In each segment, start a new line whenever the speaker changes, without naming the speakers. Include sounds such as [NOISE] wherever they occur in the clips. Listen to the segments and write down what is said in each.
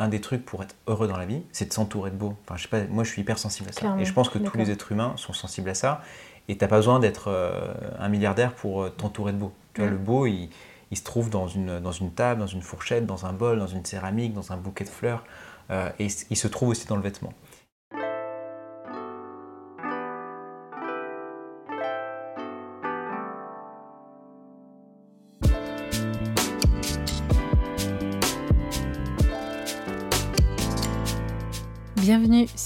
un des trucs pour être heureux dans la vie, c'est de s'entourer de beau. Enfin, je sais pas, moi je suis hyper sensible à ça.
Clairement,
Et je pense que tous les êtres humains sont sensibles à ça. Et t'as pas besoin d'être euh, un milliardaire pour euh, t'entourer de beau. Tu vois,
Mm.
le beau, il, il se trouve dans une, dans une table, dans une fourchette, dans un bol, dans une céramique, dans un bouquet de fleurs. euh, et il se trouve aussi dans le vêtement.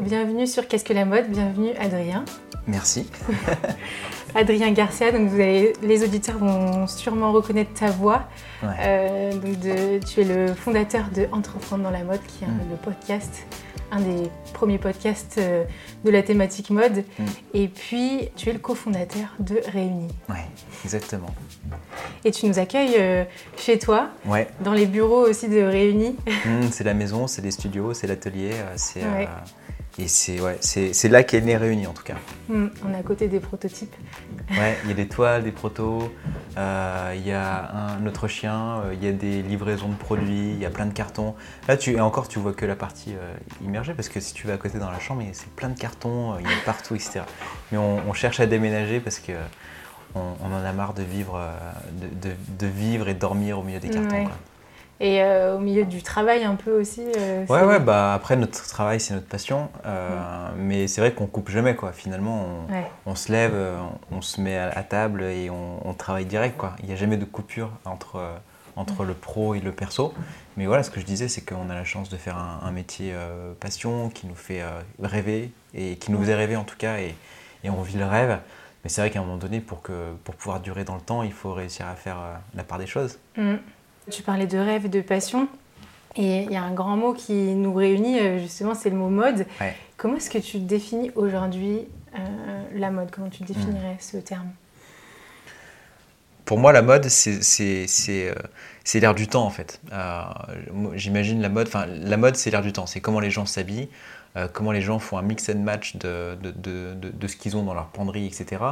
Bienvenue sur Qu'est-ce que la mode, bienvenue Adrien.
Merci. [LAUGHS]
Adrien Garcia, donc vous allez, les auditeurs vont sûrement reconnaître ta voix.
Ouais.
Euh, donc de- tu es le fondateur de Entreprendre dans la mode, qui est
Mm.
le podcast, un des premiers podcasts euh, de la thématique mode.
Mm.
Et puis tu es le cofondateur de Réunis.
Ouais, exactement.
Et tu nous accueilles euh, chez toi,
Ouais,
dans les bureaux aussi de Réunis.
Mmh, c'est la maison, c'est les studios, c'est l'atelier, c'est
Ouais.
euh, et c'est ouais, c'est c'est là qu'est né réuni en tout cas.
Mm, on est à côté des prototypes.
Ouais, il y a des toiles, des protos, euh, il y a un autre chien, euh, il y a des livraisons de produits, il y a plein de cartons. Là, tu et encore, tu vois que la partie euh, immergée parce que si tu vas à côté dans la chambre, c'est plein de cartons, il y en a partout, etc. Mais on, on cherche à déménager parce que on, on en a marre de vivre, de, de- de vivre et dormir au milieu des cartons.
Ouais.
quoi.
Et euh, au milieu du travail un peu aussi. euh,
Ouais, ouais, bah après notre travail c'est notre passion, euh, mais c'est vrai qu'on coupe jamais quoi. Finalement, on,
Ouais.
on se lève, euh, on se met à, à table et on, on travaille direct quoi. Il n'y a jamais de coupure entre, entre le pro et le perso. Mais voilà, ce que je disais, c'est qu'on a la chance de faire un, un métier passion qui nous fait rêver et qui nous faisait rêver en tout cas et, et on vit le rêve. Mais c'est vrai qu'à un moment donné, pour, que, pour pouvoir durer dans le temps, il faut réussir à faire la part des choses.
Mm. Tu parlais de rêve, de passion. Et il y a un grand mot qui nous réunit, euh, justement, c'est le mot mode.
Ouais.
Comment est-ce que tu définis aujourd'hui euh, la mode? Comment tu définirais ce terme?
Pour moi, la mode, c'est euh, l'air du temps en fait. Euh, J'imagine la mode, enfin la mode, c'est l'air du temps. C'est comment les gens s'habillent, comment les gens font un mix and match de, de, de, de- de ce qu'ils ont dans leur penderie, etc.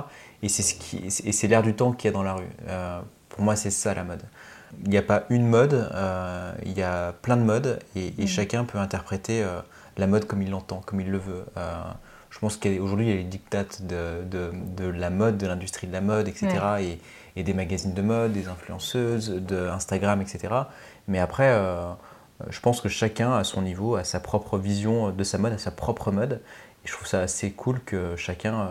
Et c'est ce et l'air du temps qu'il y a dans la rue. Pour moi, c'est ça la mode. Il n'y a pas une mode, euh, il y a plein de modes et, et
Mhm.
chacun peut interpréter euh, la mode comme il l'entend, comme il le veut. Euh, je pense qu'aujourd'hui, il y a les dictates de, de, de la mode, de l'industrie de la mode, etc. Et, et des magazines de mode, des influenceuses, de Instagram, etc. Mais après, je pense que chacun, à son niveau, a sa propre vision de sa mode, a sa propre mode. Et je trouve ça assez cool que chacun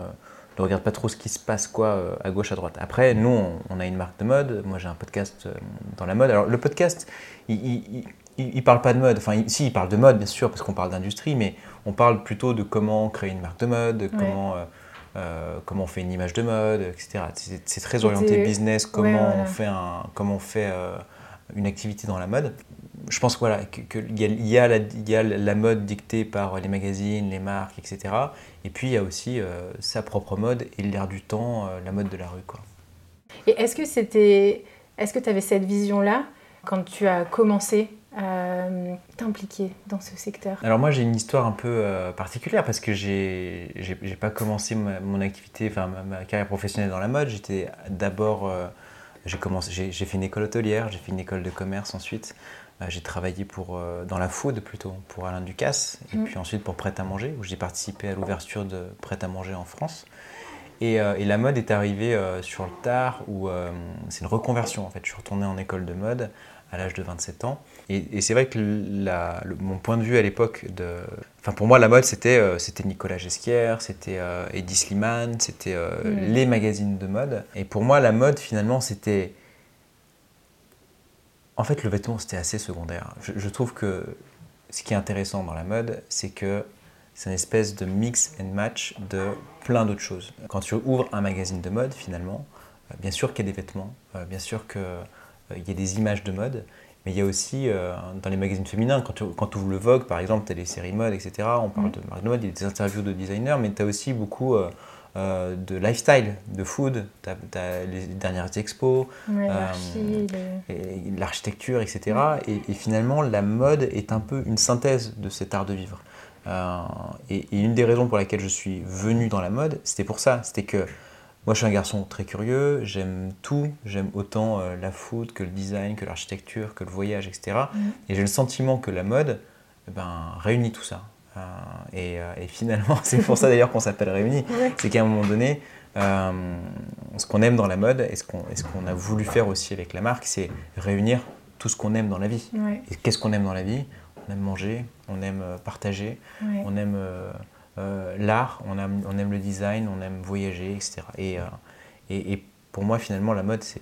ne regarde pas trop ce qui se passe quoi, euh, à gauche, à droite. Après, nous, on, on a une marque de mode. Moi, j'ai un podcast euh, dans la mode. Alors, le podcast, il, il parle pas de mode. Enfin, il- si, il parle de mode, bien sûr, parce qu'on parle d'industrie, mais on parle plutôt de comment créer une marque de mode, de comment, euh, euh, comment on fait une image de mode, etc. C'est très orienté business, comment
Ouais, voilà.
on fait, un, comment on fait euh, une activité dans la mode. Je pense voilà, que- que y, a, y a la, il y a la mode dictée par les magazines, les marques, etc. Et puis il y a aussi euh, sa propre mode et l'air du temps, euh, la mode de la rue. Quoi.
Et est-ce que c'était, est-ce que tu avais cette vision-là quand tu as commencé à euh, t'impliquer dans ce secteur?
Alors moi j'ai une histoire un peu euh, particulière parce que j'ai j'ai j'ai pas commencé ma- mon activité, enfin ma, ma carrière professionnelle dans la mode. J'étais d'abord, j'ai commencé, j'ai j'ai fait une école hôtelière, j'ai fait une école de commerce ensuite. Euh, j'ai travaillé pour euh, dans la food plutôt pour Alain Ducasse et
Mm.
puis ensuite pour Prêt à manger où j'ai participé à l'ouverture de Prêt à manger en France. Et, euh, et la mode est arrivée euh, sur le tard où euh, c'est une reconversion en fait. Je suis retourné en école de mode à l'âge de 27 ans. Et, c'est vrai que mon point de vue à l'époque de... Enfin pour moi la mode c'était c'était Nicolas Gesquière, c'était Eddie Slimane, c'était mm. les magazines de mode. Et pour moi la mode finalement c'était... En fait le vêtement c'était assez secondaire. Je, trouve que ce qui est intéressant dans la mode c'est que c'est une espèce de mix and match de plein d'autres choses. Quand tu ouvres un magazine de mode finalement, bien sûr qu'il y a des vêtements, bien sûr qu'il y a des images de mode, mais il y a aussi, euh, dans les magazines féminins, quand tu, quand ouvres le Vogue, par exemple, tu as les séries mode, etc. On parle mm. de marque de mode, il y a des interviews de designers, mais tu as aussi beaucoup euh, euh, de lifestyle, de food. Tu as, les dernières expos, l'architecture, etc. Et, finalement, la mode est un peu une synthèse de cet art de vivre. et, une des raisons pour laquelle je suis venu dans la mode, c'était pour ça. C'était que moi, je suis un garçon très curieux, j'aime tout, j'aime autant euh, la food que le design, que l'architecture, que le voyage, etc. Mm. Et j'ai le sentiment que la mode eh ben, réunit tout ça. Euh, euh, et, finalement, [LAUGHS] c'est pour ça d'ailleurs qu'on s'appelle Réunis. C'est qu'à un moment donné, ce qu'on aime dans la mode et ce qu'on a voulu faire aussi avec la marque, c'est réunir tout ce qu'on aime dans la vie. Et qu'est-ce qu'on aime dans la vie? On aime manger, on aime partager, on aime euh, l'art, on aime, on aime le design, on aime voyager, etc. Euh, et, et, pour moi, finalement, la mode, c'est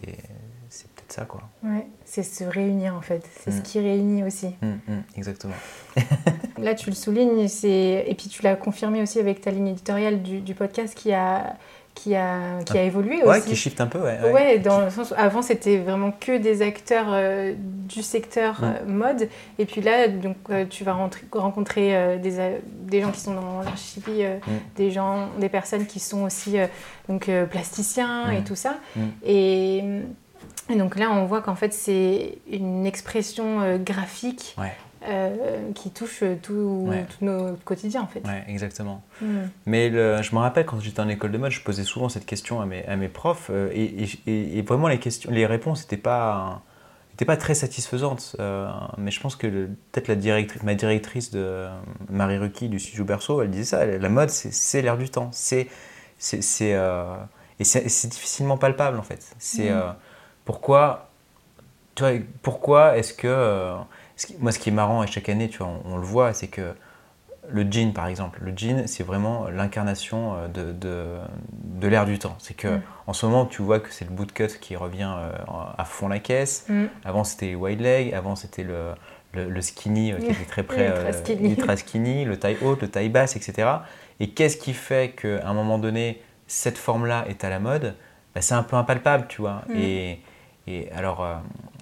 ça, quoi.
Ouais, c'est se réunir, en fait. C'est ce mm. qui réunit aussi.
Mm, mm, exactement. [LAUGHS] [LAUGHS]
Là, tu le soulignes, et puis tu l'as confirmé aussi avec ta ligne éditoriale du, du podcast qui a qui a, qui a évolué
ouais,
aussi.
qui shift un peu, ouais.
Ouais, dans le sens où avant c'était vraiment que des acteurs euh, du secteur euh, mode, et puis là, donc, euh, tu vas rencontrer des, des gens qui sont dans l'archipel, mm. des gens, des personnes qui sont aussi donc, plasticiens et tout ça. Et, et, donc là, on voit qu'en fait c'est une expression graphique euh, qui touche tout, nos quotidiens en fait.
Ouais, exactement. Hmm. Mais je me rappelle quand j'étais en école de mode, je posais souvent cette question à mes, à mes profs euh, et, et, vraiment les, questions, les réponses n'étaient pas, pas très satisfaisantes. Euh, mais je pense que peut-être la directrice, ma directrice de Marie Rucky du studio Berceau, elle disait ça, la mode c'est l'air du temps. C'est, c'est, et c'est difficilement palpable en fait. C'est hmm. Pourquoi, tu vois, pourquoi est-ce que moi, ce qui est marrant, et chaque année, tu vois, on, le voit, c'est que le jean, par exemple, le jean, c'est vraiment l'incarnation euh, de, de, de l'ère du temps. C'est que mm. en ce moment, tu vois que c'est le bootcut qui revient euh, à fond la caisse. Mm. Avant, c'était les wide leg. Avant, c'était le, le, skinny euh, qui était très [LAUGHS] près, ultra skinny. le taille haute, le taille basse, etc. Et qu'est-ce qui fait qu'à un moment donné, cette forme-là est à la mode? Bah, C'est un peu impalpable, tu vois. Mm. Et, et alors,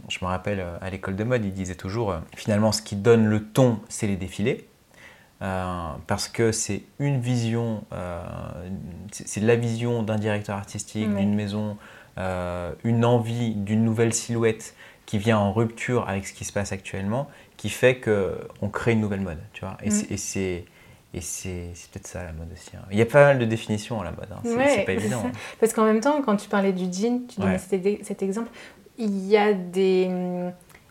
je me rappelle euh, à l'école de mode, il disait toujours euh, finalement ce qui donne le ton, c'est les défilés. Euh, parce que c'est une vision, c'est la vision d'un directeur artistique, d'une maison, une envie d'une nouvelle silhouette qui vient en rupture avec ce qui se passe actuellement, qui fait qu'on crée une nouvelle mode. Tu vois et mm. c'est et c'est peut-être ça la mode aussi. Hein. Il y a pas mal de définitions à la mode, hein. c'est pas évident. Hein.
Parce qu'en même temps, quand tu parlais du jean, tu donnais cet, exemple, il y a des,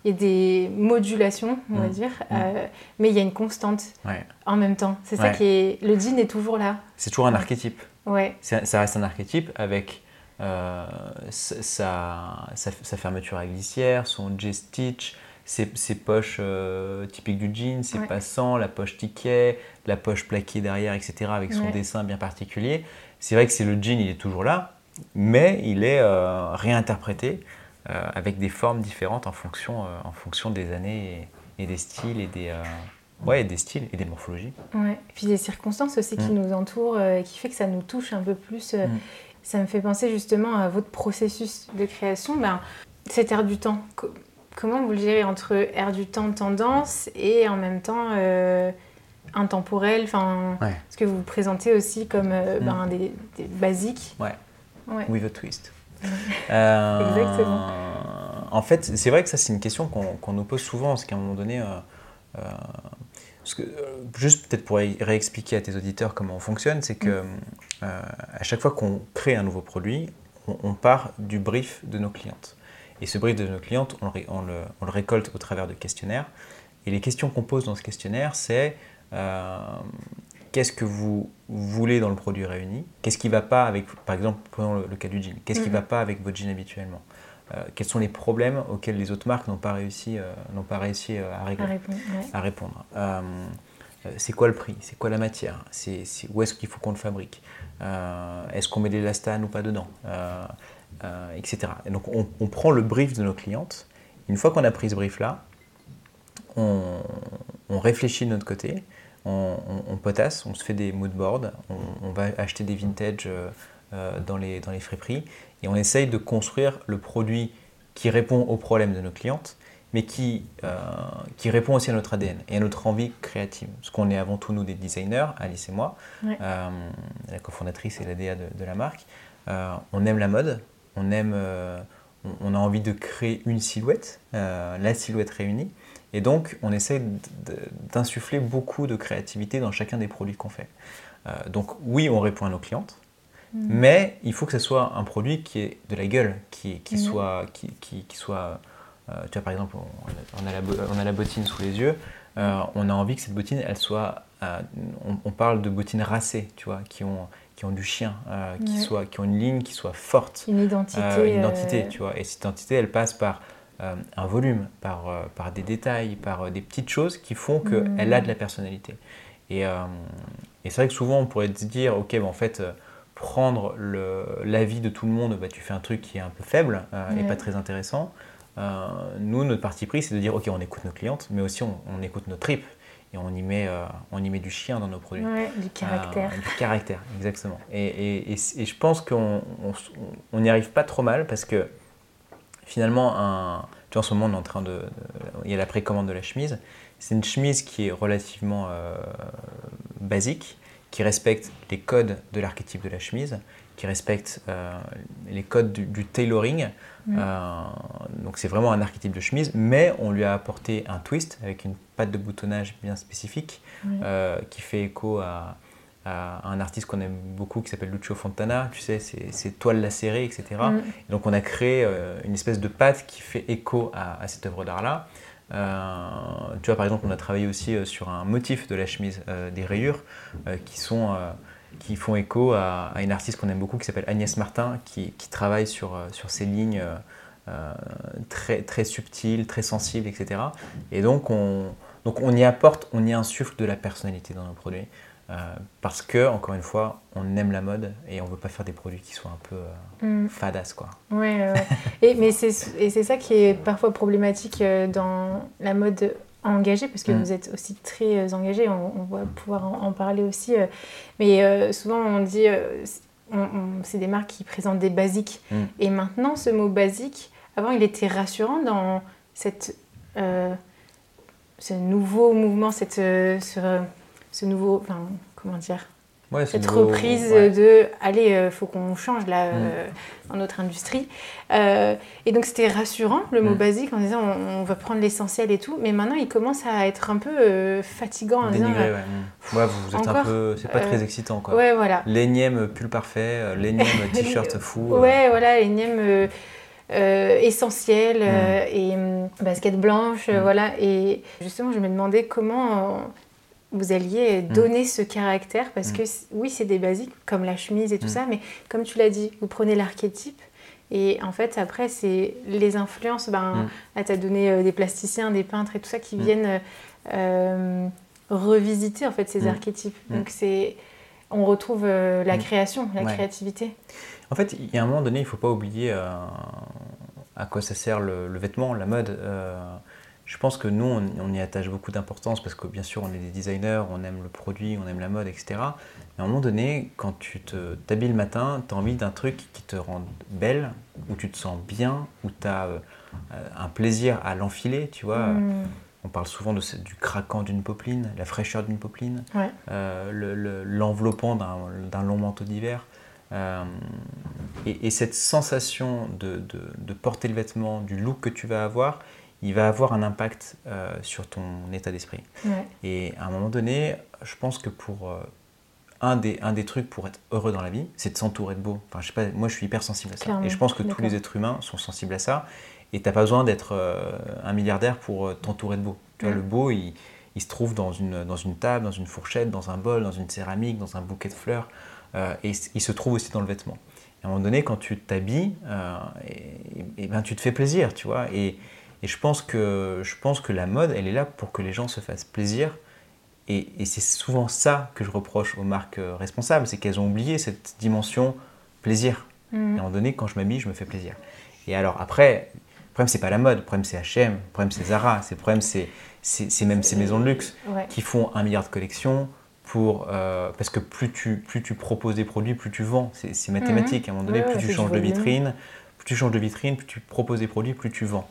il y a des modulations, on va mm. dire, mm. Euh, mais il y a une constante en même temps. C'est ça qui est. Le jean est toujours là.
C'est toujours un archétype.
Ouais.
Ça reste un archétype avec euh, sa, sa, fermeture à glissière, son J-stitch, ses, ses, poches euh, typiques du jean, ses passants, la poche ticket, la poche plaquée derrière, etc., avec son dessin bien particulier. C'est vrai que c'est le jean, il est toujours là, mais il est réinterprété euh, avec des formes différentes en fonction, euh, en fonction des années et, des styles et des, euh, ouais, des styles et des morphologies.
Ouais. Et puis des circonstances aussi qui mm. nous entourent, qui fait que ça nous touche un peu plus. Mm. Ça me fait penser justement à votre processus de création. Ben, cet air du temps, comment vous le gérez entre air du temps tendance et en même temps intemporel enfin, Ce que vous présentez aussi comme mm. ben, des, des, basiques.
Ouais. ouais. With a twist. [LAUGHS] Exactement. Euh, en fait, c'est vrai que ça, c'est une question qu'on nous pose souvent, parce qu'à un moment donné, euh, euh, parce que, juste peut-être pour réexpliquer à tes auditeurs comment on fonctionne, c'est que mm. à chaque fois qu'on crée un nouveau produit, on, part du brief de nos clientes. Et ce brief de nos clientes, on le, on le, on le récolte au travers de questionnaires. Et les questions qu'on pose dans ce questionnaire, c'est qu'est-ce que vous voulez dans le produit réuni? Qu'est-ce qui ne va pas avec, par exemple, prenons le, cas du jean, qu'est-ce qui ne va mhm. pas avec votre jean habituellement? Quels sont les problèmes auxquels les autres marques n'ont pas réussi, n'ont pas réussi à, régler, à répondre. c'est quoi le prix? C'est quoi la matière? C'est, Où est-ce qu'il faut qu'on le fabrique? Est-ce qu'on met de l'élastane ou pas dedans? Etc. Et donc on, on, prend le brief de nos clientes. Une fois qu'on a pris ce brief-là, on, on réfléchit de notre côté, on, potasse, on se fait des moodboards, on, on va acheter des vintage euh, euh, dans, les, dans les friperies et on essaye de construire le produit qui répond aux problèmes de nos clientes, mais qui, euh, qui répond aussi à notre ADN et à notre envie créative. Parce qu'on est avant tout, nous, des designers, Alice et moi, la cofondatrice et la DA de, de la marque. on aime la mode, on, aime, on, a envie de créer une silhouette, la silhouette réunie. Et donc, on essaie d'insuffler beaucoup de créativité dans chacun des produits qu'on fait. Euh, donc, oui, on répond à nos clientes, mm. mais il faut que ce soit un produit qui ait de la gueule, qui, qui mm. soit. Qui, qui, soit euh, tu vois, par exemple, on, a la, on, a la, bottine sous les yeux, euh, on a envie que cette bottine, elle soit. On, parle de bottines racées, tu vois, qui ont qui ont du chien, qui, soit, qui ont une ligne qui soit forte.
Une identité.
une identité, tu vois. Et cette identité, elle passe par euh, un volume, par, euh, par des détails, par euh, des petites choses qui font qu'elle mmh. a de la personnalité. Et, et c'est vrai que souvent on pourrait se dire, ok, en fait, prendre l'avis de tout le monde, bah, tu fais un truc qui est un peu faible et pas très intéressant. Nous, notre parti pris, c'est de dire, ok, on écoute nos clientes, mais aussi on, écoute nos tripes et on y, met, on y met du chien dans nos produits.
du caractère.
du caractère, exactement. Et, et, et je pense qu'on n'y arrive pas trop mal parce que finalement, un, tu vois, en ce moment, on est en train de, il y a la précommande de la chemise. C'est une chemise qui est relativement euh, basique, qui respecte les codes de l'archétype de la chemise, qui respecte euh, les codes du, tailoring. Euh, donc c'est vraiment un archétype de chemise, mais on lui a apporté un twist avec une patte de boutonnage bien spécifique qui fait écho à, un artiste qu'on aime beaucoup qui s'appelle Lucio Fontana, tu sais, c'est toiles lacérées, etc. Donc on a créé euh, une espèce de pâte qui fait écho à, cette œuvre d'art-là. Euh, tu vois, par exemple, on a travaillé aussi euh, sur un motif de la chemise, des rayures, qui, sont, qui font écho à, une artiste qu'on aime beaucoup qui s'appelle Agnès Martin, qui, qui travaille sur, sur ces lignes très, très subtiles, très sensibles, etc. Et donc on, donc on y apporte, on y insuffle de la personnalité dans nos produits. Euh, parce que, encore une fois, on aime la mode et on veut pas faire des produits qui soient un peu euh, mm. fadas, quoi.
Ouais, et, mais c'est, ça qui est parfois problématique euh, dans la mode engagée, parce que mm. vous êtes aussi très engagé, on, va pouvoir en, parler aussi. mais souvent, on dit, c'est des marques qui présentent des basiques. Mm. Et maintenant, ce mot basique, avant, il était rassurant dans cette, ce nouveau mouvement, cette ce nouveau, enfin, comment dire, cette reprise de allez, euh, faut qu'on change là mm. euh, dans notre industrie. Euh, et donc c'était rassurant le mot mm. basique en disant on, va prendre l'essentiel et tout, mais maintenant il commence à être un peu fatigant en disant
ouais. Mm. ouais. vous êtes un peu, c'est pas très excitant quoi.
Ouais voilà.
L'énième pull parfait, l'énième [LAUGHS] t-shirt fou.
Ouais voilà l'énième. essentiel et basket blanche, voilà. Et justement, je me demandais comment vous alliez mm. donner ce caractère parce mm. que oui, c'est des basiques comme la chemise et tout mm. ça, mais comme tu l'as dit, vous prenez l'archétype et en fait, après, c'est les influences. Ben, Là, tu as donné euh, des plasticiens, des peintres et tout ça qui viennent euh, revisiter en fait ces archétypes. Donc, c'est on retrouve euh, la création, la créativité.
En fait, il y a un moment donné, il ne faut pas oublier à quoi ça sert le, le vêtement, la mode je pense que nous, on, y attache beaucoup d'importance parce que bien sûr, on est des designers, on aime le produit, on aime la mode, etc. Mais à un moment donné, quand tu t'habilles le matin, tu as envie d'un truc qui te rend belle, où tu te sens bien, où tu as euh, un plaisir à l'enfiler, tu vois. Mm. On parle souvent de, du craquant d'une popeline, la fraîcheur d'une popeline, euh, l'enveloppant d'un long manteau d'hiver. Euh, et, cette sensation de, de, porter le vêtement, du look que tu vas avoir, il va avoir un impact euh, sur ton état d'esprit. Et à un moment donné, je pense que pour euh, un, des, un des trucs pour être heureux dans la vie, c'est de s'entourer de beau. Enfin, je sais pas, moi, je suis hyper sensible à ça. Et je pense que tous les êtres humains sont sensibles à ça. Et tu n'as pas besoin d'être euh, un milliardaire pour t'entourer de beau. Tu vois, le beau, il, il, se trouve dans une, dans une table, dans une fourchette, dans un bol, dans une céramique, dans un bouquet de fleurs. et il se trouve aussi dans le vêtement. à un moment donné, quand tu t'habilles, et, ben, tu te fais plaisir, tu vois. Et, et, je, pense que, je pense que la mode, elle est là pour que les gens se fassent plaisir. Et, et c'est souvent ça que je reproche aux marques responsables, c'est qu'elles ont oublié cette dimension plaisir. Mmh. à un moment donné, quand je m'habille, je me fais plaisir. Et alors après, le problème, c'est pas la mode, le problème, c'est H&M, le problème, c'est Zara, le problème, c'est même ces maisons de luxe qui font un milliard de collections, pour, euh, parce que plus tu, plus tu proposes des produits, plus tu vends. C'est mathématique. À un moment donné, plus tu changes de vitrine, plus tu changes de vitrine, plus tu proposes des produits, plus tu vends.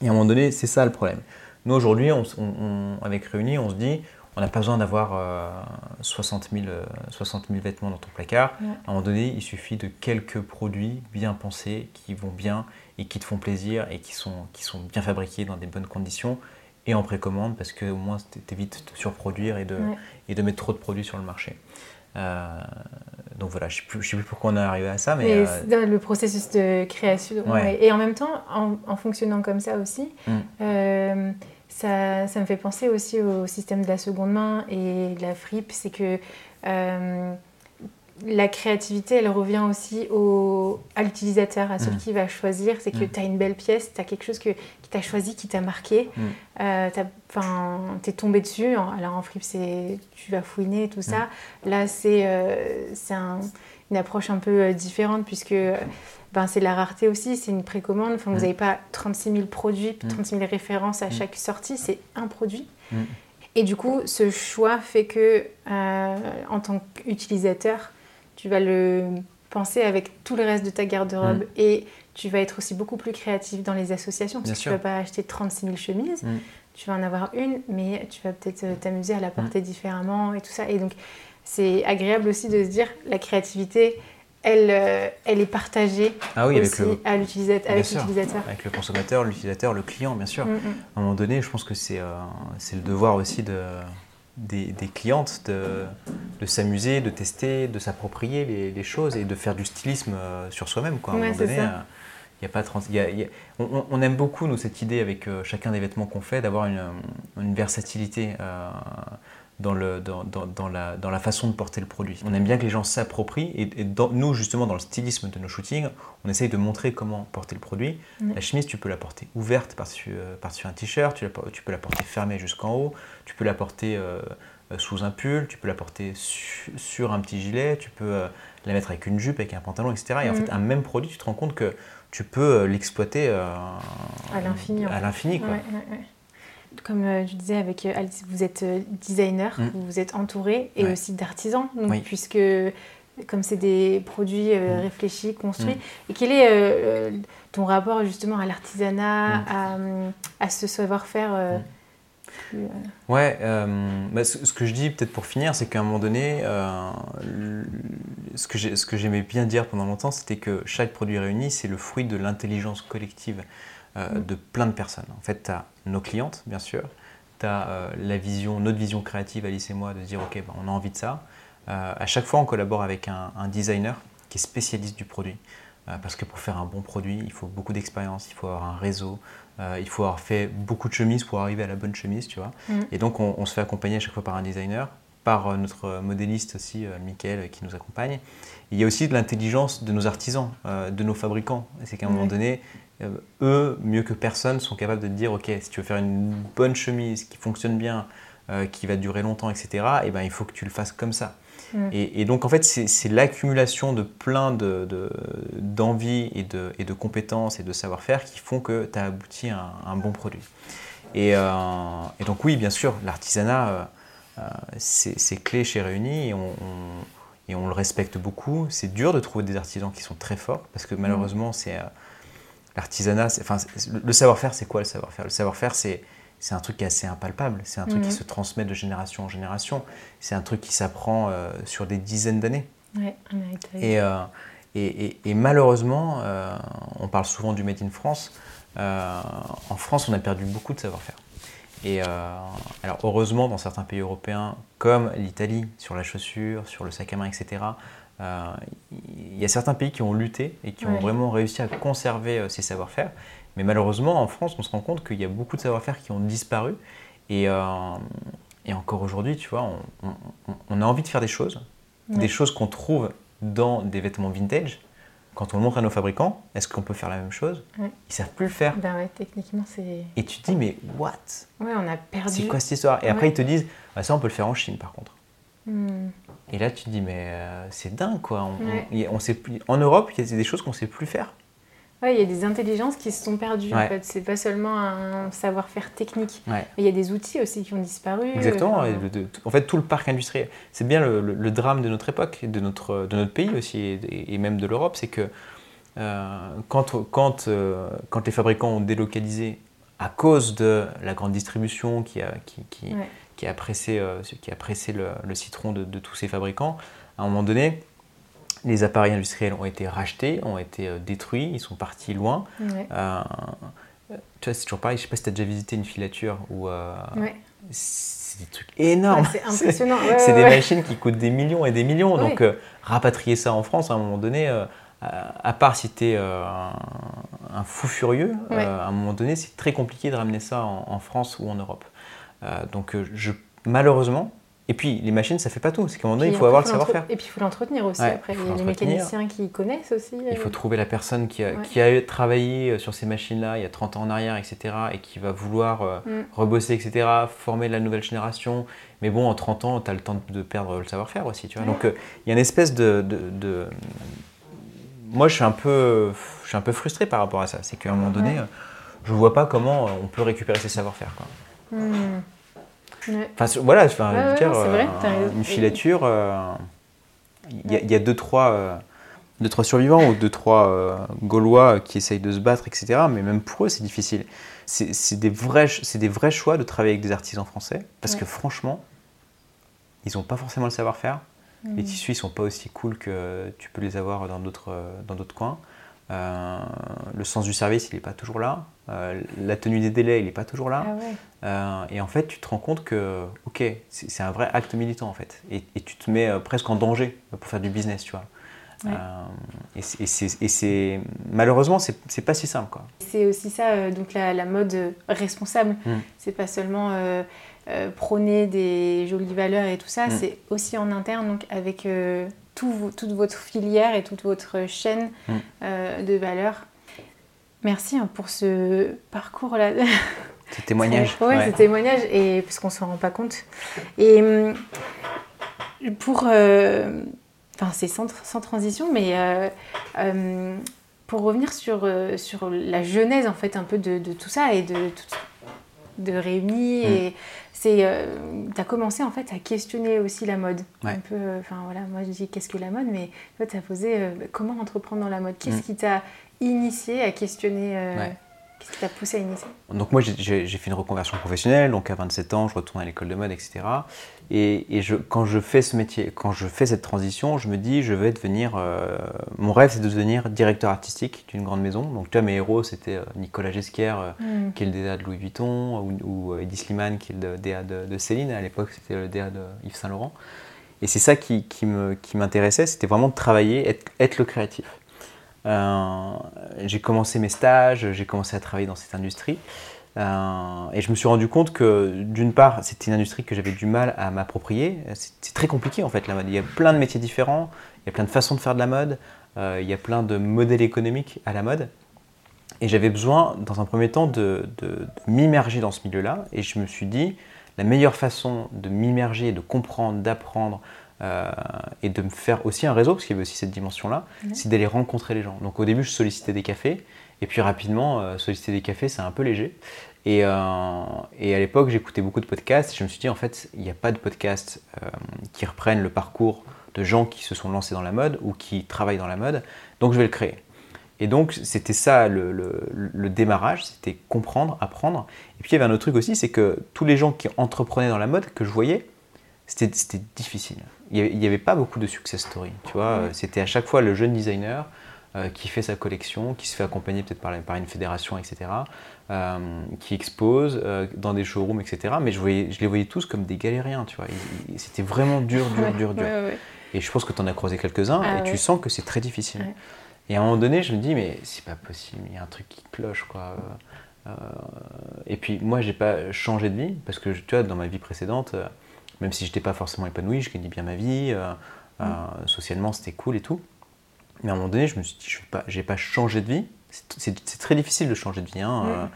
Et à un moment donné, c'est ça le problème. Nous, aujourd'hui, on, avec Réunis, on se dit, on n'a pas besoin d'avoir 60, 000, 60 000 vêtements dans ton placard. À un moment donné, il suffit de quelques produits bien pensés, qui vont bien et qui te font plaisir et qui sont, qui sont bien fabriqués dans des bonnes conditions et en précommande parce que au moins tu évites de surproduire et de, et de mettre trop de produits sur le marché. Euh, donc voilà, je ne sais, plus pourquoi on est arrivé à ça. Mais,
euh, le processus de création. Et en même temps, en, fonctionnant comme ça aussi, mm. euh, ça, ça, me fait penser aussi au système de la seconde main et de la fripe. C'est que la créativité, elle revient aussi au, à l'utilisateur, à celui mm. qui va choisir. C'est que mm. tu as une belle pièce, tu as quelque chose que, qui t'a choisi, qui t'a marqué. Mm. Euh, tu es tombé dessus. Alors en flip, tu vas fouiner tout ça. Là, c'est euh, une approche un peu euh, différente puisque ben, c'est la rareté aussi, c'est une précommande. Enfin, Vous n'avez pas 36 000 produits, 36 000 références à chaque sortie, c'est un produit. Et du coup, ce choix fait que, en tant qu'utilisateur, tu vas le penser avec tout le reste de ta garde-robe mm. et tu vas être aussi beaucoup plus créatif dans les associations parce que tu ne vas pas acheter 36 000 chemises, mm. tu vas en avoir une, mais tu vas peut-être euh, t'amuser à la porter mm. différemment et tout ça. Et donc, c'est agréable aussi de se dire la créativité, elle, euh, elle est partagée
ah oui,
aussi avec, le... l'utilisateur.
Avec le consommateur, l'utilisateur, le client, bien sûr. À un moment donné, je pense que c'est euh, le devoir aussi de des, clientes de, de s'amuser, de tester, de s'approprier les, choses et de faire du stylisme euh, sur soi-même. Quoi. y a pas on, aime beaucoup, nous, cette idée avec euh, chacun des vêtements qu'on fait, d'avoir une, une, versatilité. Euh, dans, le, dans, dans, la, dans, la, façon de porter le produit. On aime bien que les gens s'approprient et, nous, justement, dans le stylisme de nos shootings, on essaye de montrer comment porter le produit. La chemise, tu peux la porter ouverte par-dessus euh, par un t-shirt, tu, tu, peux la porter fermée jusqu'en haut, tu peux la porter euh, euh, sous un pull, tu peux la porter sur un petit gilet, tu peux la mettre avec une jupe, avec un pantalon, etc. Et en fait, un même produit, tu te rends compte que tu peux l'exploiter
à l'infini.
À l'infini, quoi
comme euh, je disais avec euh, Alice, vous êtes euh, designer, mm. vous êtes entouré et aussi d'artisans, puisque comme c'est des produits mm. réfléchis, construits. Mm. Et quel est ton rapport justement à l'artisanat, à, ce savoir-faire
Ouais, bah, ce, que je dis peut-être pour finir, c'est qu'à un moment donné, ce que j'aimais bien dire pendant longtemps, c'était que chaque produit réuni, c'est le fruit de l'intelligence collective. Euh, de plein de personnes. En fait, tu as nos clientes, bien sûr, tu as euh, la vision, notre vision créative, Alice et moi, de dire, OK, ben, on a envie de ça. Euh, à chaque fois, on collabore avec un, designer qui est spécialiste du produit. parce que pour faire un bon produit, il faut beaucoup d'expérience, il faut avoir un réseau, il faut avoir fait beaucoup de chemises pour arriver à la bonne chemise, tu vois. Mm. Et donc, on, se fait accompagner à chaque fois par un designer, par notre modéliste aussi, Mickaël, qui nous accompagne. Il y a aussi de l'intelligence de nos artisans, de nos fabricants. C'est qu'à un moment donné, euh, eux, mieux que personne, sont capables de te dire, ok, si tu veux faire une bonne chemise qui fonctionne bien, euh, qui va durer longtemps, etc., et eh ben, il faut que tu le fasses comme ça. Mm. Et, donc, en fait, c'est l'accumulation de plein d'envie de, et, de, et de compétences et de savoir-faire qui font que tu as abouti à un, bon produit. Et, euh, et, donc, oui, bien sûr, l'artisanat, c'est clé chez Réunis et on, et on, le respecte beaucoup. C'est dur de trouver des artisans qui sont très forts parce que malheureusement, c'est l'artisanat, enfin, le savoir-faire, c'est quoi le savoir-faire? Le savoir-faire, c'est c'est un truc qui est assez impalpable, c'est un truc qui mhm. se transmet de génération en génération, c'est un truc qui s'apprend euh, sur des dizaines d'années.
Ouais,
euh, et, et, et, malheureusement, euh, on parle souvent du Made in France. en France, on a perdu beaucoup de savoir-faire. Et alors heureusement, dans certains pays européens, comme l'Italie, sur la chaussure, sur le sac à main, etc., il y a certains pays qui ont lutté et qui ont vraiment réussi à conserver ces savoir-faire. Mais malheureusement, en France, on se rend compte qu'il y a beaucoup de savoir-faire qui ont disparu. Et, euh, et encore aujourd'hui, tu vois, on, a envie de faire des choses, des choses qu'on trouve dans des vêtements vintage. quand on le montre à nos fabricants, est-ce qu'on peut faire la même chose?
Ouais.
Ils savent plus le faire.
Ben ouais, techniquement, c'est.
Et tu te dis, mais what?
Ouais, on a perdu.
C'est quoi cette histoire? Et après, ils te disent, bah, ça, on peut le faire en Chine, par contre.
Hmm.
Et là, tu te dis, mais euh, c'est dingue, quoi. On sait plus- En Europe, il y a des choses qu'on sait plus faire.
Ouais, il y a des intelligences qui se sont perdues en
Ouais.
fait. C'est pas seulement un savoir-faire technique.
Ouais.
Mais il y a des outils aussi qui ont disparu.
Exactement.
Enfin,
et de- de- en fait, tout le parc industriel, c'est bien le, le- le drame de notre époque, de notre, de notre pays aussi, et, et même de l'Europe, c'est que euh, quand, quand, euh, quand les fabricants ont délocalisé à cause de la grande distribution qui a, qui, qui-
Ouais.
qui a pressé, euh, qui a pressé le, le citron de, de tous ces fabricants, à un moment donné, les appareils industriels ont été rachetés, ont été euh, détruits, ils sont partis loin.
Ouais.
Euh, tu vois, c'est toujours pareil, je sais pas si tu as déjà visité une filature où euh,
Ouais.
c'est des trucs énormes. [LAUGHS]
Ouais, c'est impressionnant.
C'est des machines qui coûtent des millions et des millions. Donc, euh, rapatrier ça en France, à un moment donné, euh, à, part si tu es un, un fou furieux, euh, à un moment donné, c'est très compliqué de ramener ça en, en France ou en Europe. Euh, donc, euh, je, malheureusement, et puis les machines, ça fait pas tout. C'est qu'à un moment donné, il faut avoir le savoir-faire.
Et puis il faut l'entretenir aussi.
Ouais,
après,
il
y a les mécaniciens qui connaissent aussi.
Il faut
euh,
trouver la personne qui a,
Ouais.
qui a travaillé euh, sur ces machines-là il y a 30 ans en arrière, etc., et qui va vouloir euh,
Mm.
rebosser, etc., former la nouvelle génération. Mais bon, en 30 ans, tu as le temps de perdre le savoir-faire aussi. Tu vois
Ouais.
Donc, euh, il y a une espèce de, de- de- Moi, je suis, un peu, je suis un peu frustré par rapport à ça. C'est qu'à un moment donné, je vois pas comment on peut récupérer ces savoir-faire. quoi.
hmm. Ouais.
Enfin, c'est- voilà, enfin,
Ouais,
je veux dire,
vrai,
une filature, euh, il y, a- il y a deux trois, euh, deux, trois survivants ou deux, trois euh, Gaulois qui essayent de se battre, etc. Mais même pour eux, c'est difficile. C'est des, vrais, c'est des vrais choix de travailler avec des artisans français, parce
Ouais.
que franchement, ils n'ont pas forcément le savoir-faire. Les
Hmm.
tissus, ils sont pas aussi cool que tu peux les avoir dans d'autres euh, dans d'autres coins. Euh, le sens du service, il n'est pas toujours là. Euh, la tenue des délais, il n'est pas toujours là.
Ah ouais.
Euh, et en fait, tu te rends compte que, ok, c'est un vrai acte militant en fait. Et, et tu te mets presque en danger pour faire du business, tu vois.
Ouais.
Et c'est- malheureusement, c'est pas si simple quoi.
C'est aussi ça, donc la, la mode responsable.
Mm.
C'est pas seulement prôner des jolies valeurs et tout ça,
Mm.
c'est aussi en interne, donc avec tout toute votre filière et toute votre chaîne
Mm.
euh, de valeurs. Merci hein, pour ce parcours-là. [LAUGHS]
Ce témoignage.
Ouais. ce témoignage, et, parce qu'on s'en rend pas compte. Et hum, pour. euh, Enfin, c'est sans, sans transition, mais euh, euh, pour revenir sur, sur la genèse, en fait, un peu de, de tout ça et de, tout- de Réunis.
Mm.
Et c'est. tu as commencé, en fait, à questionner aussi la mode.
Ouais.
Un peu. euh, Enfin, voilà, moi, je dis qu'est-ce que la mode, mais toi, tu as posé euh, comment entreprendre dans la mode? Qu'est-ce
Mm.
qui t'a initié à questionner euh,
Ouais.
Qu'est-ce qui t'a poussé à initier?
Donc moi, j'ai fait une reconversion professionnelle, donc à 27 ans, je retourne à l'école de mode, etc. Et, et je, quand je fais ce métier, quand je fais cette transition, je me dis, je vais devenir... euh, mon rêve, c'est de devenir directeur artistique d'une grande maison. Donc tu vois, mes héros, c'était euh, Nicolas Ghesquière, euh,
Mm.
qui est le DA de Louis Vuitton, ou, ou Eddie Slimane, qui est le DA de, de Céline. À l'époque, c'était le DA de Yves Saint Laurent. Et c'est ça qui, qui me- qui m'intéressait, c'était vraiment de travailler, être, être le créatif. Euh, j'ai commencé mes stages, j'ai commencé à travailler dans cette industrie. Euh, et je me suis rendu compte que, d'une part, c'était une industrie que j'avais du mal à m'approprier. C'est très compliqué, en fait, la mode. Il y a plein de métiers différents, il y a plein de façons de faire de la mode, euh, il y a plein de modèles économiques à la mode. Et j'avais besoin, dans un premier temps, de, de- de m'immerger dans ce milieu-là. Et je me suis dit, la meilleure façon de m'immerger, de comprendre, d'apprendre, euh, et de me faire aussi un réseau, parce qu'il y avait aussi cette dimension-là, c'est d'aller rencontrer les gens. Donc au début, je sollicitais des cafés, et puis rapidement, euh, solliciter des cafés, c'est un peu léger. Et, euh, et à l'époque, j'écoutais beaucoup de podcasts, et je me suis dit, en fait, il n'y a pas de podcasts euh, qui reprennent le parcours de gens qui se sont lancés dans la mode ou qui travaillent dans la mode, donc je vais le créer. Et donc, c'était ça le, le- le démarrage, c'était comprendre, apprendre. Et puis, il y avait un autre truc aussi, c'est que tous les gens qui entreprenaient dans la mode, que je voyais, c'était difficile. Il n'y avait, pas beaucoup de success story, tu vois. C'était à chaque fois le jeune designer euh, qui fait sa collection, qui se fait accompagner peut-être par, une fédération, etc., euh, qui expose euh, dans des showrooms, etc. Mais je, voyais, je les voyais tous comme des galériens, tu vois. C'était vraiment dur, dur, dur, dur.
ouais, ouais.
Et je pense que tu en as croisé quelques-uns
Ah
et
ouais.
tu sens que c'est très difficile. Et à un moment donné, je me dis, mais c'est pas possible, il y a un truc qui cloche, quoi. Et puis moi, j'ai pas changé de vie parce que tu vois, dans ma vie précédente, même si j'étais pas forcément épanoui, je gagnais bien ma vie, euh, socialement c'était cool et tout. Mais à un moment donné, je me suis dit, je n'ai pas, pas changé de vie. C'est très difficile de changer de vie. Hein.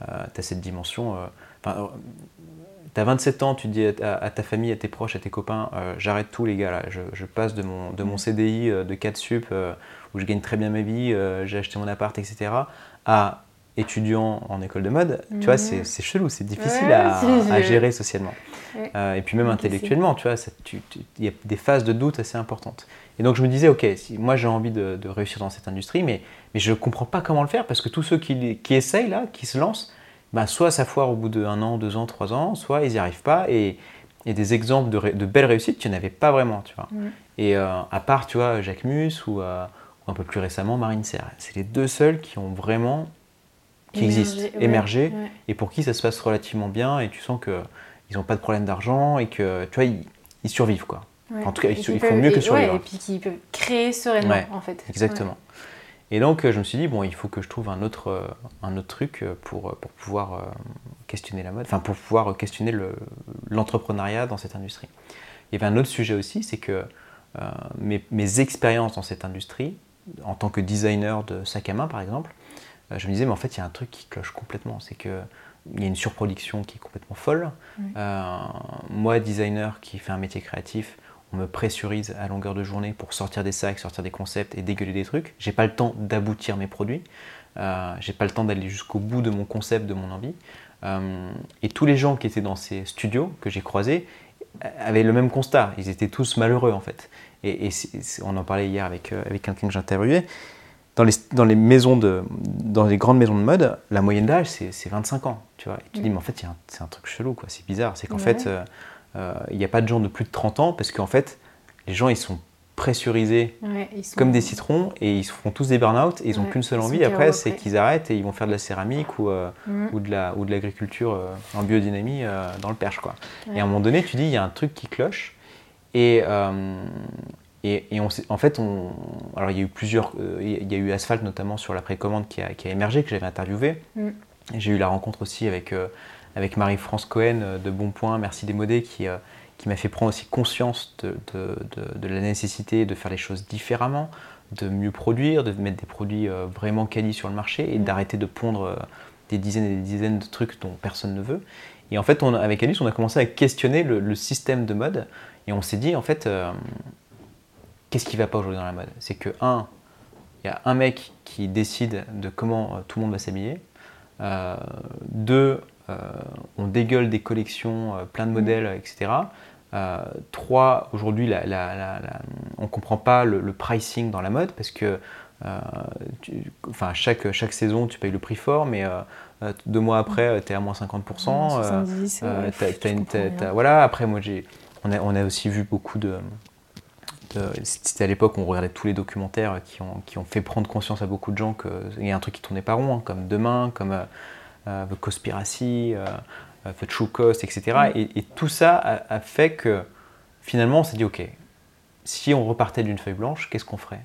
tu as cette dimension. tu as 27 ans, tu dis à, ta famille, à tes proches, à tes copains, j'arrête tout les gars, là. Je, passe de mon, de mon CDI de 4 sup, où je gagne très bien ma vie, j'ai acheté mon appart, etc., à étudiant en école de mode, tu vois, c'est mhm. chelou, c'est difficile à, [LAUGHS] gérer socialement. Euh, et puis même intellectuellement, tu vois, il y a des phases de doute assez importantes. Et donc je me disais, ok, si, moi j'ai envie de, réussir dans cette industrie, mais, mais je ne comprends pas comment le faire, parce que tous ceux qui, qui essayent, là, qui se lancent, bah, soit ça foire au bout d'un an, deux ans, trois ans, soit ils n'y arrivent pas. Et, et des exemples de, de, belles réussites, tu n'y en avais pas vraiment, tu vois. Et euh, à part, tu vois, Jacques Mus ou, euh, ou un peu plus récemment Marine Serre, c'est les deux seuls qui ont vraiment qui existent, émergés, et pour qui ça se passe relativement bien, et tu sens qu'ils n'ont pas de problème d'argent, et que tu vois, ils, survivent quoi. en tout cas, ils, font mieux que survivre.
et puis qu'ils peuvent créer sereinement en fait.
Exactement. Et donc euh, je me suis dit, bon, il faut que je trouve un autre, euh, un autre truc euh, pour, pour pouvoir questionner la mode, enfin pour pouvoir questionner l'entrepreneuriat dans cette industrie. Il y avait un autre sujet aussi, c'est que mes, mes expériences dans cette industrie, en tant que designer de sac à main par exemple, je me disais, mais en fait, il y a un truc qui cloche complètement. C'est qu'il y a une surproduction qui est complètement folle. Euh, moi, designer qui fait un métier créatif, on me pressurise à longueur de journée pour sortir des sacs, sortir des concepts et dégueuler des trucs. J'ai pas le temps d'aboutir mes produits. Euh, j'ai pas le temps d'aller jusqu'au bout de mon concept, de mon envie. Euh, et tous les gens qui étaient dans ces studios que j'ai croisés avaient le même constat. Ils étaient tous malheureux en fait. Et, on en parlait hier avec, avec quelqu'un que j'interviewais dans les, dans les, maisons de, dans les grandes maisons de mode, la moyenne d'âge, c'est 25 ans. Tu vois. Et tu dis, mm. mais en fait, c'est un truc chelou, quoi. c'est bizarre. C'est qu'en fait, euh, euh, il n'y a pas de gens de plus de 30 ans parce qu'en fait, les gens, ils sont pressurisés comme des citrons et ils se font tous des burn-out et ils n'ont qu'une seule envie après, c'est qu'ils arrêtent et ils vont faire de la céramique ou, euh, mm. ou de l'agriculture en biodynamie dans le Perche. Quoi. Et à un moment donné, tu dis, il y a un truc qui cloche. Et, et, en fait, on, alors il y a eu plusieurs, euh, il y a eu Asphalt notamment sur la précommande qui a, qui a émergé, que j'avais interviewé. Mm. J'ai eu la rencontre aussi avec, euh, avec Marie-France Cohen euh, de Bonpoint, Merci Démodé, qui, qui m'a fait prendre aussi conscience de, de, de, la nécessité de faire les choses différemment, de mieux produire, de mettre des produits vraiment quali sur le marché et mm. d'arrêter de pondre des dizaines et des dizaines de trucs dont personne ne veut. Et en fait, on, avec Alice, on a commencé à questionner le, le système de mode et on s'est dit, en fait, qu'est-ce qui ne va pas aujourd'hui dans la mode? C'est que, un, il y a un mec qui décide de comment euh, tout le monde va s'habiller. Euh, deux, euh, on dégueule des collections, plein de modèles, etc. trois, aujourd'hui, on ne comprend pas le, pricing dans la mode parce que enfin, chaque, chaque saison, tu payes le prix fort, mais deux mois après, tu es à moins 50%. 70, voilà, après, moi, j'ai, on a, on a aussi vu beaucoup de, c'était à l'époque où on regardait tous les documentaires qui ont, qui ont fait prendre conscience à beaucoup de gens qu'il y a un truc qui tournait pas rond, hein, comme Demain, comme euh, euh, The Conspiracy, euh, The True Cost, etc. Mm. Et, tout ça a, fait que finalement on s'est dit ok, si on repartait d'une feuille blanche, qu'est-ce qu'on ferait?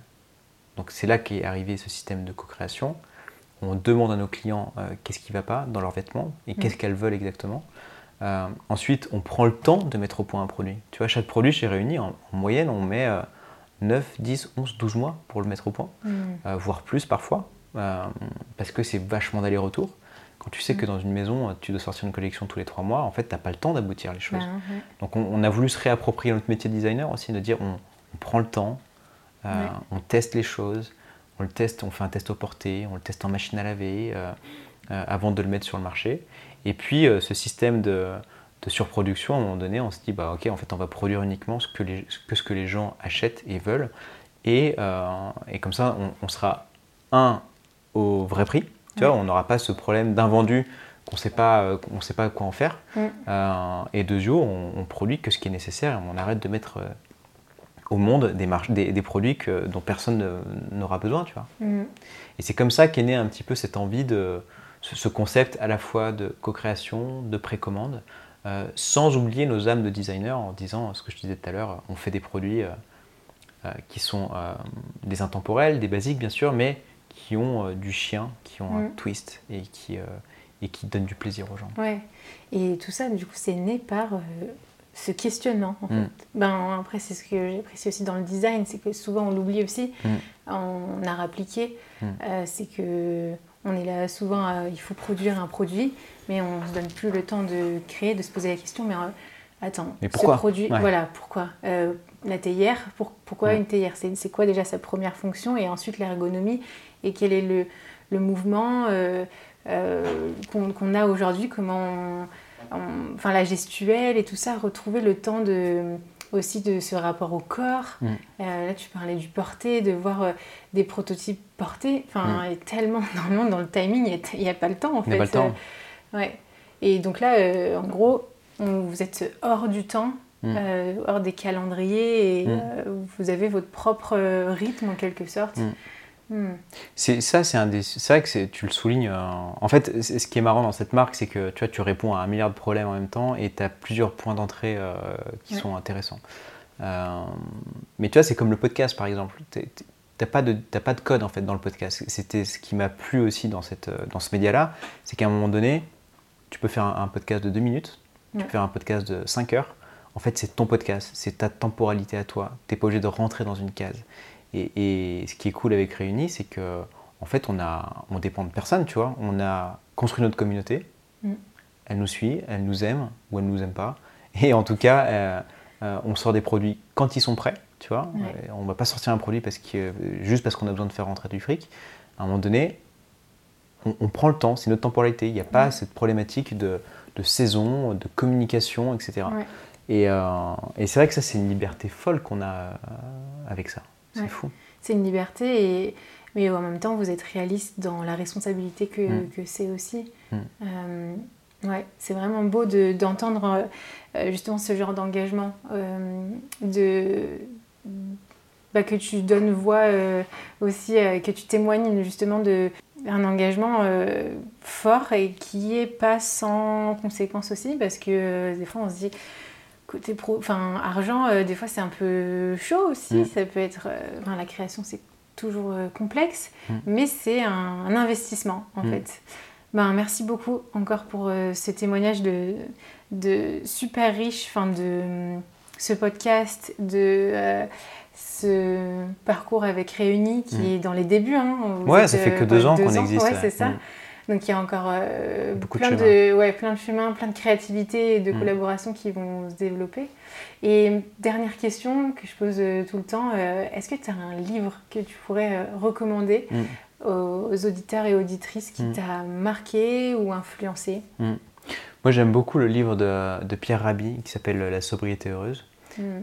Donc c'est là qu'est arrivé ce système de co-création. On demande à nos clients qu'est-ce qui ne va pas dans leurs vêtements et qu'est-ce mm. qu'elles veulent exactement. Euh, ensuite, on prend le temps de mettre au point un produit. Tu vois, chaque produit chez Réuni, en, moyenne, on met 9, 10, 11, 12 mois pour le mettre au point, mm. euh, voire plus parfois, euh, parce que c'est vachement d'aller-retour. Quand tu sais que mm. dans une maison, tu dois sortir une collection tous les 3 mois, en fait, tu n'as pas le temps d'aboutir les choses. Bah, Donc, on, a voulu se réapproprier notre métier de designer aussi, de dire on, prend le temps, on teste les choses, on le teste, on fait un test au porté, on le teste en machine à laver avant de le mettre sur le marché. Et puis euh, ce système de, surproduction, à un moment donné, on se dit, bah, ok, en fait, on va produire uniquement ce que, les, ce que les gens achètent et veulent. Et, euh, et comme ça, on, sera, un, au vrai prix. Tu vois, on n'aura pas ce problème d'invendu qu'on ne sait pas euh, sait pas quoi en faire. et deux, on, on, produit que ce qui est nécessaire on arrête de mettre au monde des, des, des produits que, dont personne n'aura besoin. Tu vois. Mm. Et c'est comme ça qu'est née un petit peu cette envie de, ce, concept à la fois de co-création, de précommande, euh, sans oublier nos âmes de designer en disant ce que je disais tout à l'heure, on fait des produits euh, euh, qui sont des intemporels, des basiques bien sûr, mais qui ont du chien, qui ont un mm. twist et qui, et qui donnent du plaisir aux gens.
Ouais. Et tout ça, du coup, c'est né par ce questionnement. En fait.
Mm.
Ben, après, c'est ce que j'apprécie aussi dans le design, c'est que souvent on l'oublie aussi
Mm.
en art appliqué.
Mm.
Euh, c'est que on est là souvent, à- il faut produire un produit, mais on se donne plus le temps de créer, de se poser la question. Mais euh, attends,
Mais pourquoi
ce produit,
Ouais.
voilà, pourquoi Euh, La théière, pour- pourquoi une théière? C'est quoi déjà sa première fonction et ensuite l'ergonomie? Et quel est le, le mouvement euh, qu'on a aujourd'hui, comment on- on- enfin la gestuelle et tout ça, retrouver le temps de aussi de ce rapport au corps.
Mm.
Euh, là, tu parlais du porté, de voir euh, des prototypes portés. Enfin, et tellement [LAUGHS] normalement dans le timing, il n'y a, pas le temps en
Mm. Il n'y
fait.
a pas le temps.
Euh, ouais. Et donc là, en gros, on- vous êtes hors du temps.
Mm.
hors des calendriers et
Mm.
vous avez votre propre rythme en quelque sorte.
Mm.
Mm.
C'est ça, c'est un des. C'est vrai que tu le soulignes. euh, en fait, ce qui est marrant dans cette marque, c'est que tu vois, tu réponds à un milliard de problèmes en même temps et tu as plusieurs points d'entrée euh, qui
Ouais.
sont intéressants. Euh, mais tu vois, c'est comme le podcast par exemple. T'as pas, de, pas de code en fait dans le podcast. C'était ce qui m'a plu aussi dans, cette, dans ce média-là, c'est qu'à un moment donné, tu peux faire un, un podcast de 2 minutes, tu peux faire un podcast de 5 heures. En fait, c'est ton podcast, c'est ta temporalité à toi. T'es pas obligé de rentrer dans une case. Et, et ce qui est cool avec Réunis, c'est que en fait, on a, on dépend de personne, tu vois. On a construit notre communauté.
Mm.
Elle nous suit, elle nous aime ou elle nous aime pas. Et en tout cas, euh, euh, on sort des produits quand ils sont prêts, tu vois.
Ouais.
Euh, on va pas sortir un produit parce que, juste parce qu'on a besoin de faire rentrer du fric. À un moment donné, on, on prend le temps, c'est notre temporalité. Il n'y a pas
Ouais.
cette problématique de, de saison, de communication, etc.
Ouais.
Et, euh, et c'est vrai que ça, c'est une liberté folle qu'on a avec ça. C'est
Ouais.
fou.
C'est une liberté, et... mais en même temps, vous êtes réaliste dans la responsabilité que,
Mm.
que c'est aussi.
Mm.
Euh, ouais, c'est vraiment beau de- d'entendre euh, justement ce genre d'engagement, euh, de, bah, que tu donnes voix euh, aussi, que tu témoignes justement de un engagement fort et qui est pas sans conséquences aussi, parce que des fois on se dit côté pro, enfin argent, euh, des fois c'est un peu chaud aussi.
Mm.
Ça peut être, euh, la création c'est toujours euh, complexe,
Mm.
mais c'est un, un investissement en
Mm.
fait. Ben, merci beaucoup encore pour euh, ce témoignage de, de super riche, enfin de ce podcast, de ce parcours avec Réunis qui est dans les débuts. hein.
Ouais, ça fait que deux
ouais,
ans qu'on existe.
Ouais,
ouais.
c'est ça. Donc il y a encore euh,
Beaucoup
plein, de, ouais, plein de chemins, plein de créativité et de
Mm.
collaborations qui vont se développer. Et dernière question que je pose euh, tout le temps, euh, est-ce que tu as un livre que tu pourrais recommander
Mm.
aux, aux auditeurs et auditrices qui
Mm.
t'a marqué ou influencé?
Moi, j'aime beaucoup le livre de, de Pierre Rabhi qui s'appelle La sobriété heureuse.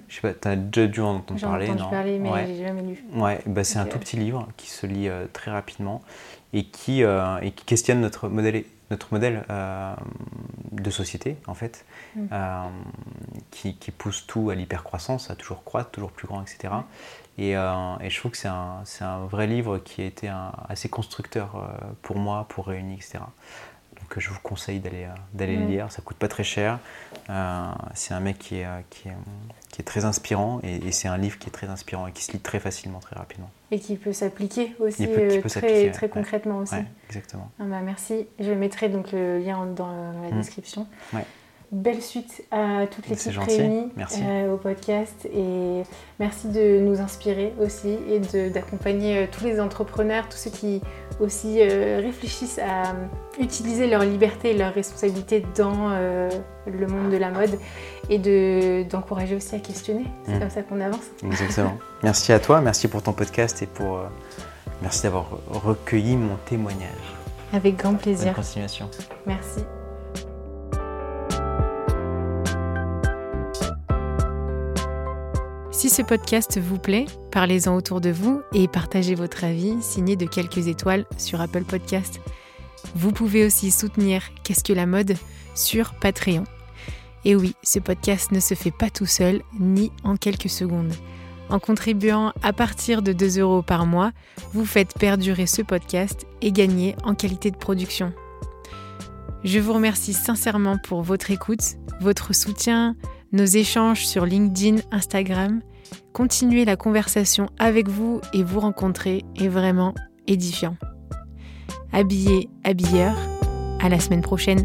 Je sais pas, t'as déjà dû en entendre parler,
entendu
non?
parler, mais
Ouais.
j'ai jamais lu.
Ouais, bah c'est un tout petit livre qui se lit très rapidement et qui, euh, et qui questionne notre modèle, notre modèle euh, de société, en fait,
Mm.
euh, qui, qui pousse tout à l'hypercroissance, à toujours croître, toujours plus grand, etc. Et, euh, et je trouve que c'est un, un vrai livre qui a été un- assez constructeur pour moi, pour Réunis, etc. Euh, je vous conseille d'aller euh, d'aller le lire, ça coûte pas très cher. Euh, c'est un mec qui est, euh, qui est, qui est très inspirant et, et c'est un livre qui est très inspirant et qui se lit très facilement, très rapidement.
Et qui peut s'appliquer aussi
peut-
euh,
peut
très, très
ouais.
concrètement aussi.
Ouais, exactement.
Ah bah merci. Je mettrai donc le lien dans la
Mm.
description.
Ouais.
Belle suite à toute l'équipe réunie
Merci.
euh, au podcast et merci de nous inspirer aussi et d'accompagner euh, tous les entrepreneurs, tous ceux qui aussi euh, réfléchissent à euh, utiliser leur liberté et leur responsabilité dans euh, le monde de la mode et de- d'encourager aussi à questionner. C'est
Mm.
comme ça qu'on avance.
Exactement. [LAUGHS] merci à toi, merci pour ton podcast et pour merci d'avoir recueilli mon témoignage.
Avec grand
Bonne
plaisir.
continuation.
Merci. Si ce podcast vous plaît, parlez-en autour de vous et partagez votre avis signé de quelques étoiles sur Apple Podcast. Vous pouvez aussi soutenir Qu'est-ce que la mode sur Patreon. Et oui, ce podcast ne se fait pas tout seul ni en quelques secondes. En contribuant à partir de 2 euros par mois, vous faites perdurer ce podcast et gagner en qualité de production. Je vous remercie sincèrement pour votre écoute, votre soutien, nos échanges sur LinkedIn, Instagram. Continuer la conversation avec vous et vous rencontrer est vraiment édifiant. Habillé, habilleur, à la semaine prochaine.